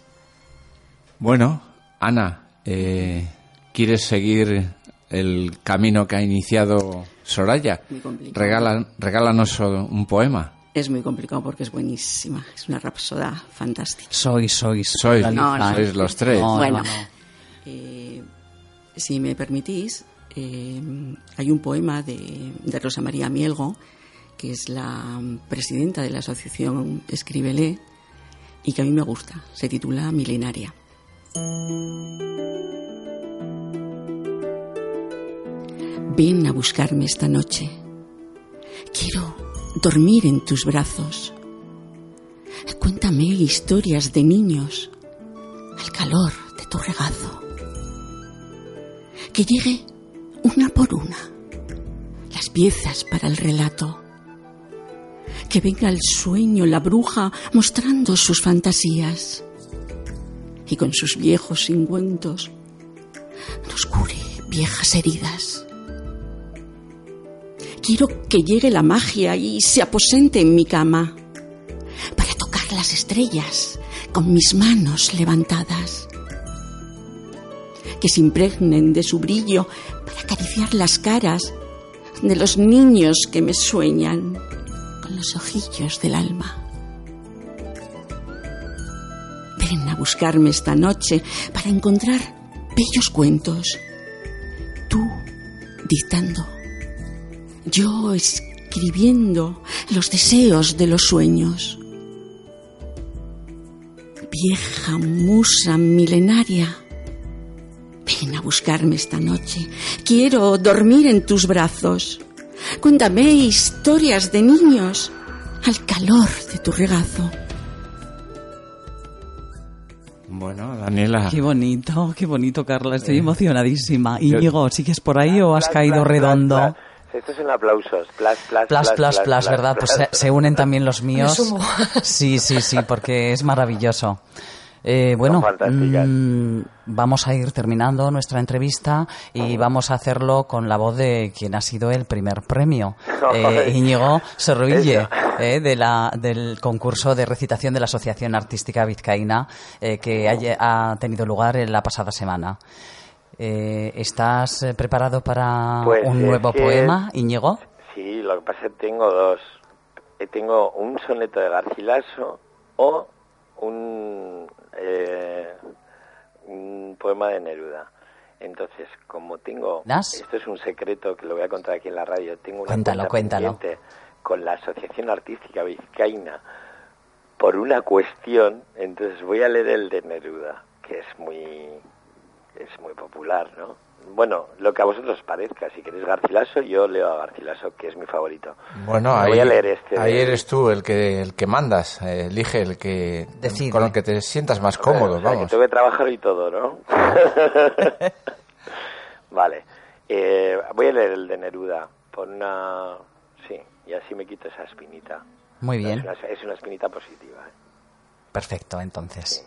Bueno, Ana, eh, ¿quieres seguir el camino que ha iniciado Soraya? Muy complicado. Regala- regálanos un poema. Es muy complicado porque es buenísima. Es una rapsoda fantástica. Sois, sois. Sois, la No, no. sois los tres. No, bueno, no, no. eh, si me permitís, eh, hay un poema de, de Rosa María Mielgo, que es la presidenta de la asociación Escríbele, y que a mí me gusta. Se titula Milenaria. Ven a buscarme esta noche. Quiero dormir en tus brazos. Cuéntame historias de niños al calor de tu regazo. Que llegue una por una las piezas para el relato. Que venga el sueño, la bruja, mostrando sus fantasías. Y con sus viejos ingüentos nos cure viejas heridas. Quiero que llegue la magia y se aposente en mi cama para tocar las estrellas con mis manos levantadas. Que se impregnen de su brillo para acariciar las caras de los niños que me sueñan los ojillos del alma. Ven a buscarme esta noche para encontrar bellos cuentos. Tú dictando, yo escribiendo los deseos de los sueños. Vieja musa milenaria, ven a buscarme esta noche. Quiero dormir en tus brazos. Cuéntame historias de niños al calor de tu regazo. Bueno, Daniela. Qué bonito, qué bonito, Carla. Estoy emocionadísima. Y Diego, ¿sigues por ahí o has caído redondo? Estos son aplausos. Plas, plas, Plas, plas, plas, ¿verdad? Pues se, se unen también los míos. sumo. Sí, sí, sí, porque es maravilloso. Eh, bueno, mm, vamos a ir terminando nuestra entrevista y vamos a hacerlo con la voz de quien ha sido el primer premio, eh, Íñigo Sorruille, Eso. eh, de la, del concurso de recitación de la Asociación Artística Vizcaína eh, que haya- ha tenido lugar en la pasada semana. Eh, ¿Estás eh, preparado para Pues un nuevo que- poema, Íñigo? Sí, lo que pasa es que tengo dos. Tengo un soneto de Garcilaso o un, eh, un poema de Neruda. Entonces, como tengo... ¿Das? Esto es un secreto que lo voy a contar aquí en la radio. Tengo una Cuéntalo, con la Asociación Artística Vizcaína por una cuestión. Entonces voy a leer el de Neruda, que es muy es muy popular, ¿no? Bueno, lo que a vosotros parezca. Si queréis Garcilaso, yo leo a Garcilaso, que es mi favorito. Bueno, Me ahí, voy a leer este. ahí de- eres tú el que el que mandas, eh, elige el que Decide. con el que te sientas más cómodo, O sea, que vamos. tengo que trabajar y todo, ¿no? vale. Eh, voy a leer el de Neruda por una... Sí, y así me quito esa espinita. Muy bien, Es una, es una espinita positiva. ¿eh? perfecto, entonces.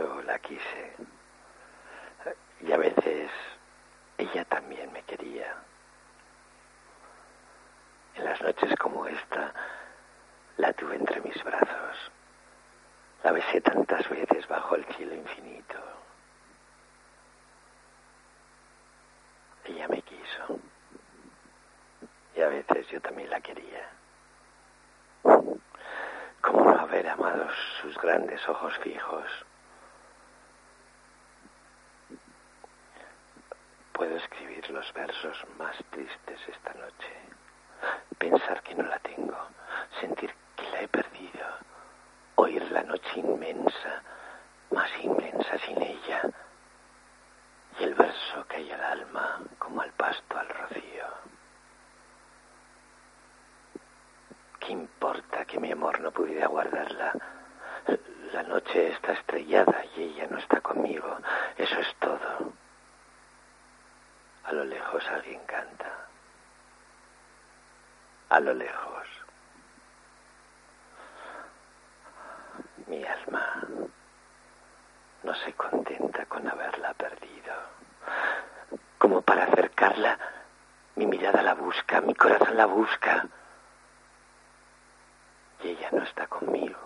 Yo la quise. Y a veces ella también me quería. En las noches como esta, la tuve entre mis brazos. La besé tantas veces bajo el cielo infinito. Ella me quiso. Y a veces yo también la quería. ¿Cómo no haber amado sus grandes ojos fijos? Puedo escribir los versos más tristes esta noche. Pensar que no la tengo, sentir que la he perdido, oír la noche inmensa, más inmensa sin ella, y el verso cae al alma como al pasto al rocío. ¿Qué importa que mi amor no pudiera guardarla? La noche está estrellada y ella no está conmigo. Eso es todo. A lo lejos alguien canta. A lo lejos. Mi alma no se contenta con haberla perdido. Como para acercarla, mi mirada la busca, mi corazón la busca. Y ella no está conmigo.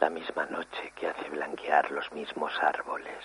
La misma noche que hace blanquear los mismos árboles.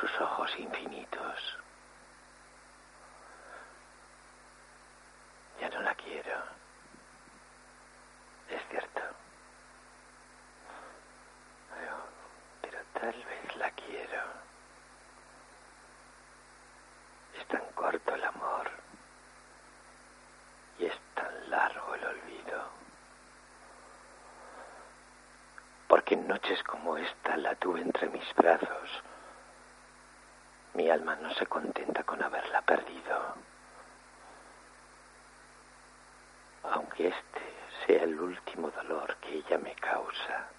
sus ojos infinitos. Ya no la quiero. Es cierto. Pero, tal vez la quiero. Es tan corto el amor. Y es tan largo el olvido. Porque en noches como esta la tuve entre mis brazos. Mi alma no se contenta con haberla perdido. Aunque este sea el último dolor que ella me causa.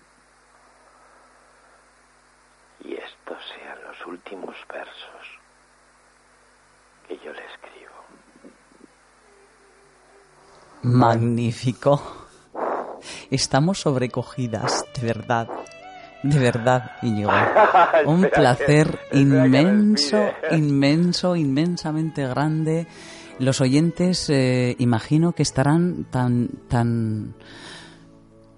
Y estos sean los últimos versos que yo le escribo. Magnífico. Estamos sobrecogidas, de verdad. De verdad, Íñigo. Un placer inmenso, inmenso, inmensamente grande. Los oyentes, eh, imagino que estarán tan, tan,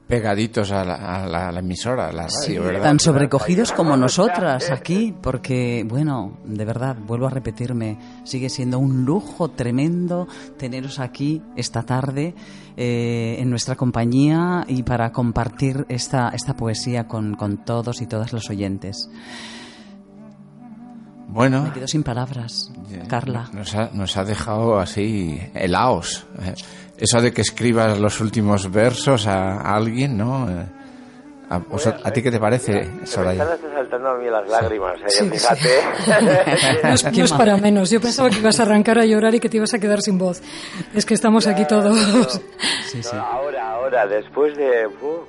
Pegaditos a la, a la- a la emisora, a la radio, ¿verdad? tan sobrecogidos como nosotras aquí, porque, bueno, de verdad, vuelvo a repetirme, sigue siendo un lujo tremendo teneros aquí esta tarde eh, en nuestra compañía y para compartir esta, esta poesía con, con todos y todas los oyentes. Bueno, Me quedo sin palabras, Carla. nos ha, nos ha dejado así helaos. Eso de que escribas los últimos versos a, a alguien, ¿no? Eh, ¿A, ¿a ti qué te parece, Se me Soraya? están saltando a mí las lágrimas, ¿eh? Sí, fíjate. No es, no es para menos. Yo pensaba que ibas a arrancar a llorar y que te ibas a quedar sin voz. Es que estamos aquí todos. Sí, sí. No, ahora, ahora, después de... uf.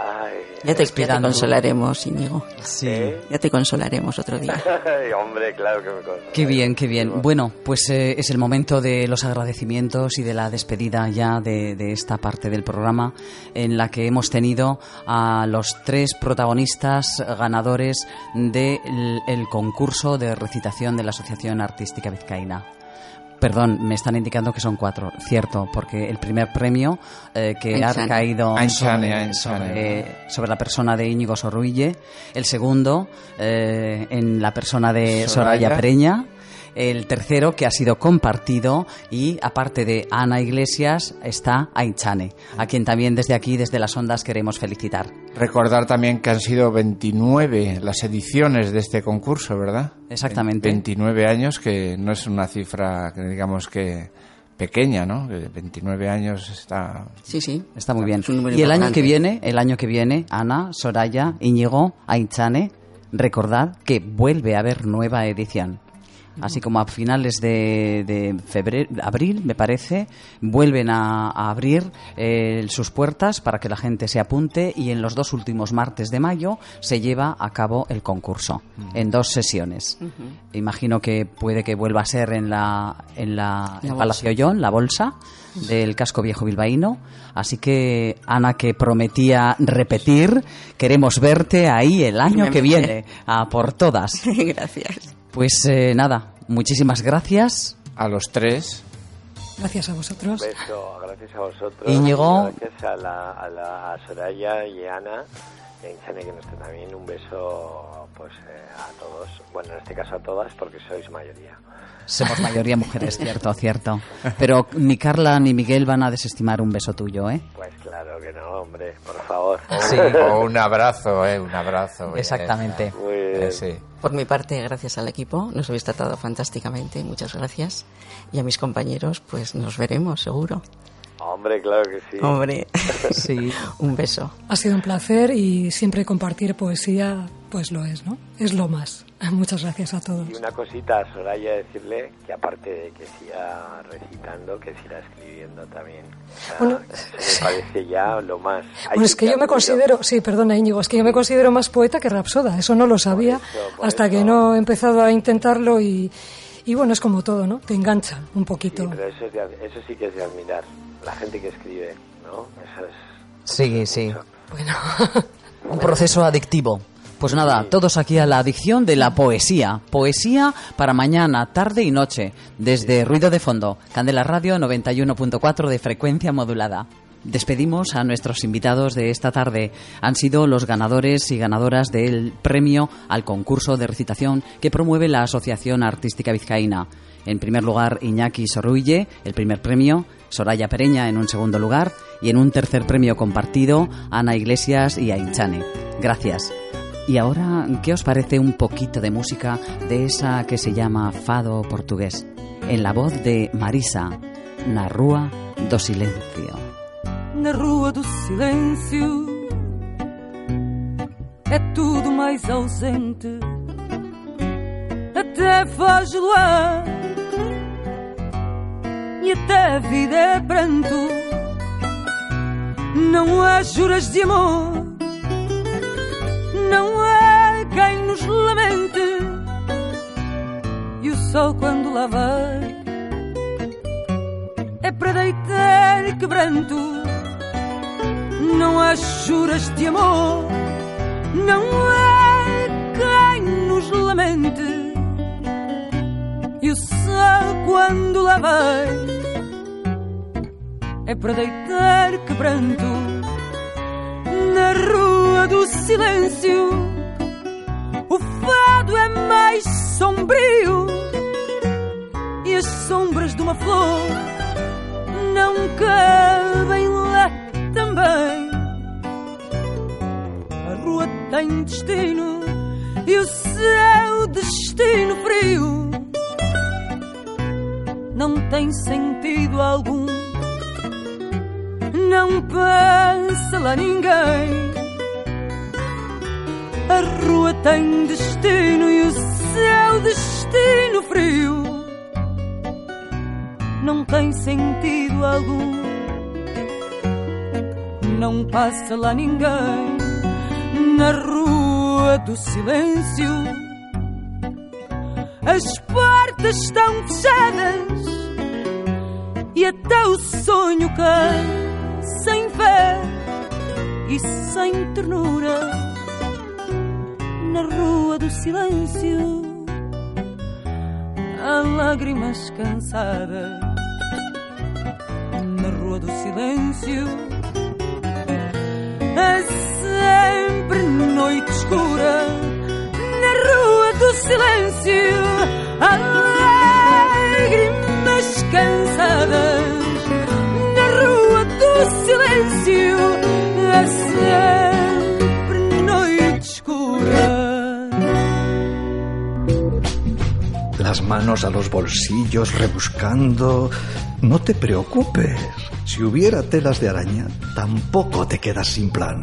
Ay, Ya te, ya te Respirando. consolaremos, Íñigo. Sí. Ya te consolaremos otro día. Ay, hombre, claro que me consta. Qué bien, qué bien. Bueno, pues eh, es el momento de los agradecimientos y de la despedida ya de, de esta parte del programa en la que hemos tenido a los tres protagonistas ganadores del el concurso de recitación de la Asociación Artística Vizcaína. Perdón, me están indicando que son cuatro, cierto, porque el primer premio eh, que ha caído sobre, sobre- sobre la persona de Íñigo Sorruille, el segundo eh, en la persona de Soraya. Soraya Preña, el tercero que ha sido compartido y aparte de Ana Iglesias está Ainchane, a quien también desde aquí, desde las ondas, queremos felicitar. Recordar también que han sido 29 las ediciones de este concurso, ¿verdad? Exactamente. 29 años, que no es una cifra que digamos que pequeña, ¿no? Que 29 años está... Sí, sí. Está muy bien. Es un número Y el año que viene, el año que viene, Ana, Soraya, Íñigo, Ainchane, recordad que vuelve a haber nueva edición. Así como a finales de, de febrero, abril, me parece, vuelven a, a abrir eh, sus puertas para que la gente se apunte y en los dos últimos martes de mayo se lleva a cabo el concurso en dos sesiones. Imagino que puede que vuelva a ser en la, en la. Palacio Ollón, la bolsa del casco viejo bilbaíno. Así que, Ana, que prometía repetir, queremos verte ahí el año que viene, a por todas. Gracias. Pues eh, nada, muchísimas gracias. A los tres, Gracias a vosotros. Un beso, gracias a vosotros. Íñigo. Gracias a, la, a, la, a Soraya y Ana. Y a que nos está también. Un beso pues eh, a todos. Bueno, en este caso a todas, porque sois mayoría. Somos mayoría mujeres, cierto, cierto. Pero ni Carla ni Miguel van a desestimar un beso tuyo, ¿eh? Pues claro que no, hombre, por favor. Sí. o un abrazo, ¿eh? Un abrazo. Exactamente. Muy bien. Eh, sí. Por mi parte, gracias al equipo. Nos habéis tratado fantásticamente. Muchas gracias. Y a mis compañeros, pues nos veremos, seguro. Hombre, claro que sí. Hombre. Sí. Un beso. Ha sido un placer y siempre compartir poesía, pues lo es, ¿no? Es lo más. Muchas gracias a todos. Y una cosita a Soraya decirle que aparte de que siga recitando, que siga escribiendo también. O sea, Bueno, me parece ya lo más. Hay Bueno, es que yo me considero, sí, perdona Íñigo, es que yo me considero más poeta que rapsoda, eso no lo sabía eso, por hasta que no he empezado a intentarlo y, y bueno, es como todo, ¿no? Te engancha un Sí, poquito. pero eso, es de eso sí que es de admirar. la gente que escribe, ¿no? Eso es... Sí, sí. Bueno, un proceso adictivo. Pues nada, todos aquí a la adicción de la poesía. Poesía para mañana, tarde y noche. Desde Ruido de Fondo, Candela Radio 91.4 de frecuencia modulada. Despedimos a nuestros invitados de esta tarde. Han sido los ganadores y ganadoras del premio al concurso de recitación que promueve la Asociación Artística Vizcaína. En primer lugar, Iñaki Sorruille, el primer premio, Soraya Pereña en un segundo lugar y en un tercer premio compartido, Ana Iglesias y Ainchane. Gracias. Y ahora, ¿qué os parece un poquito de música de esa que se llama Fado Portugués? En la voz de Marisa, na Rúa do Silencio. Na Rua do Silêncio é tudo mais ausente, até faz luar e até a vida é pranto. Não há juras de amor, não há quem nos lamente. E o sol, quando lá vai, é para deitar quebranto. Não há juras de amor, não há quem nos lamente. E o sol, quando lá vai, é para deitar quebranto na rua do silêncio. O fado é mais sombrio e as sombras de uma flor não cabem também. A rua tem destino e o seu destino frio não tem sentido algum. Não passa lá ninguém. A rua tem destino e o seu destino frio não tem sentido algum. Não passa lá ninguém na rua do silêncio. As portas estão fechadas e até o sonho cai sem fé e sem ternura na rua do silêncio. Há lágrimas cansadas na rua do silêncio. É sempre noite escura na rua do silêncio. Há lágrimas cansadas na rua do silêncio. É sempre noite escura. Las manos a los bolsillos rebuscando. No te preocupes. Si hubiera telas de araña, tampoco te quedas sin plan.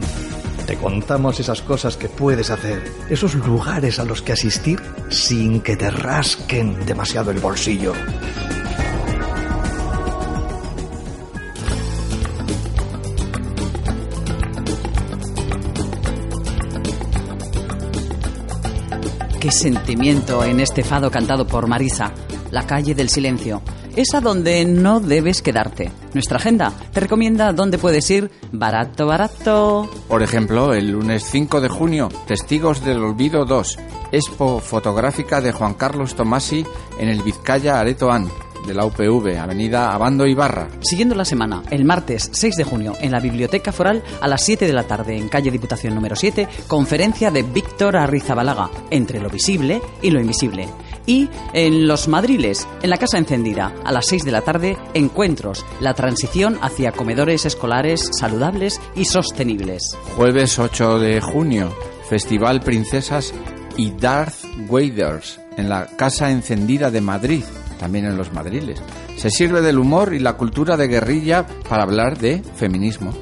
Te contamos esas cosas que puedes hacer, esos lugares a los que asistir sin que te rasquen demasiado el bolsillo. Qué sentimiento en este fado cantado por Marisa, La calle del silencio. Esa donde no debes quedarte. Nuestra agenda te recomienda dónde puedes ir barato, barato. Por ejemplo, el lunes 5 de junio, Testigos del Olvido 2, expo fotográfica de Juan Carlos Tomasi en el Vizcaya Areto An, de la UPV, Avenida Abando Ibarra. Siguiendo la semana, el martes 6 de junio, en la Biblioteca Foral, a las 7 de la tarde, en calle Diputación número 7, conferencia de Víctor Arrizabalaga, entre lo visible y lo invisible. Y en Los Madriles, en la Casa Encendida, a las 6 de la tarde, encuentros, la transición hacia comedores escolares saludables y sostenibles. Jueves 8 de junio, Festival Princesas y Darth Waders, en la Casa Encendida de Madrid, también en Los Madriles. Se sirve del humor y la cultura de guerrilla para hablar de feminismo.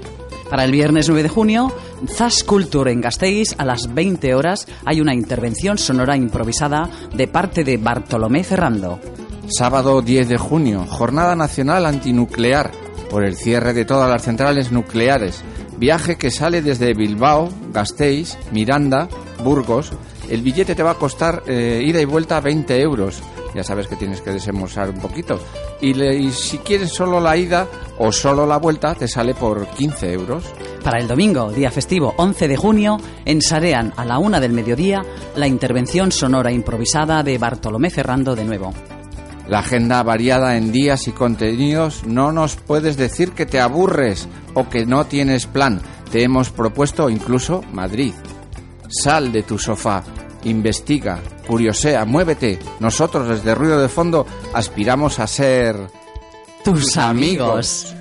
Para el viernes 9 de junio, Zas Culture en Gasteiz, a las 20 horas, hay una intervención sonora improvisada de parte de Bartolomé Ferrando. Sábado 10 de junio, Jornada Nacional Antinuclear, por el cierre de todas las centrales nucleares. Viaje que sale desde Bilbao, Gasteiz, Miranda, Burgos. El billete te va a costar eh, ida y vuelta 20 euros. Ya sabes que tienes que desembolsar un poquito. Y, le- y si quieres solo la ida o solo la vuelta, te sale por 15 euros. Para el domingo, día festivo 11 de junio, ensarean a la una del mediodía la intervención sonora improvisada de Bartolomé Ferrando de nuevo. La agenda variada en días y contenidos no nos puedes decir que te aburres o que no tienes plan. Te hemos propuesto incluso Madrid. Sal de tu sofá, investiga, curiosea, muévete. Nosotros desde Ruido de Fondo aspiramos a ser Tus amigos.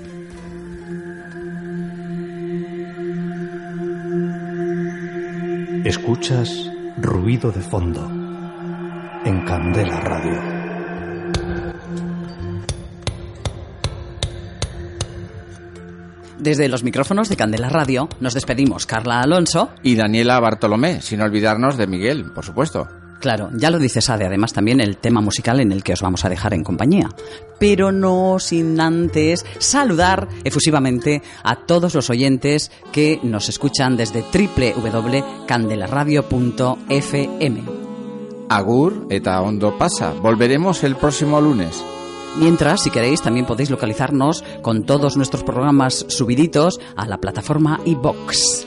Escuchas ruido de fondo en Candela Radio. Desde los micrófonos de Candela Radio nos despedimos Carla Alonso. y Daniela Bartolomé, sin olvidarnos de Miguel, por supuesto. Claro, ya lo dice Sade, además también el tema musical en el que os vamos a dejar en compañía. Pero no sin antes saludar efusivamente a todos los oyentes que nos escuchan desde www.candelaradio.fm. Agur eta ondo pasa. Volveremos el próximo lunes. Mientras, si queréis, también podéis localizarnos con todos nuestros programas subiditos a la plataforma iBox.